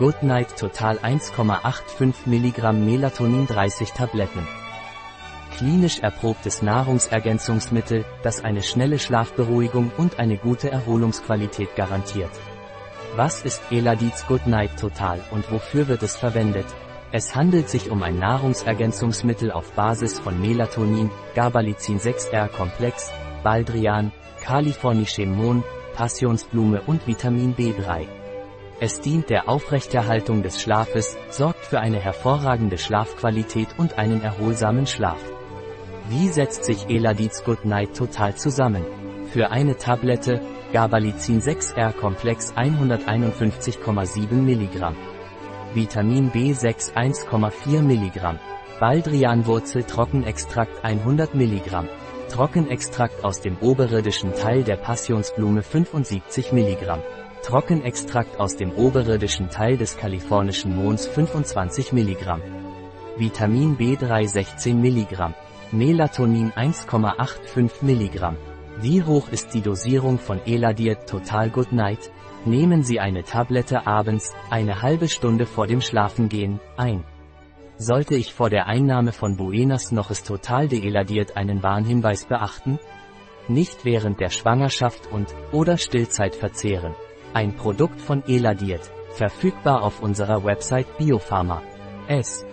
Good Night Total 1,85 mg Melatonin 30 Tabletten. Klinisch erprobtes Nahrungsergänzungsmittel, das eine schnelle Schlafberuhigung und eine gute Erholungsqualität garantiert. Was ist Eladiz Good Night Total und wofür wird es verwendet? Es handelt sich um ein Nahrungsergänzungsmittel auf Basis von Melatonin, Gabalicin 6R Komplex, Baldrian, Californischem Passionsblume und Vitamin B3. Es dient der Aufrechterhaltung des Schlafes, sorgt für eine hervorragende Schlafqualität und einen erholsamen Schlaf. Wie setzt sich Eladiz Good Night Total zusammen? Für eine Tablette, Gabalicin 6R Komplex 151,7 mg. Vitamin B6 1,4 mg. Baldrianwurzel Trockenextrakt 100 mg. Trockenextrakt aus dem oberirdischen Teil der Passionsblume 75 mg. Trockenextrakt aus dem oberirdischen Teil des kalifornischen Mons 25 mg. Vitamin B3 16 mg. Melatonin 1,85 mg. Wie hoch ist die Dosierung von Eladiet Total Good Night? Nehmen Sie eine Tablette abends, eine halbe Stunde vor dem Schlafengehen, ein. Sollte ich vor der Einnahme von Buenas noch es Total deeladiert einen Warnhinweis beachten? Nicht während der Schwangerschaft und oder Stillzeit verzehren. Ein Produkt von Eladiert, verfügbar auf unserer Website Biopharma. S.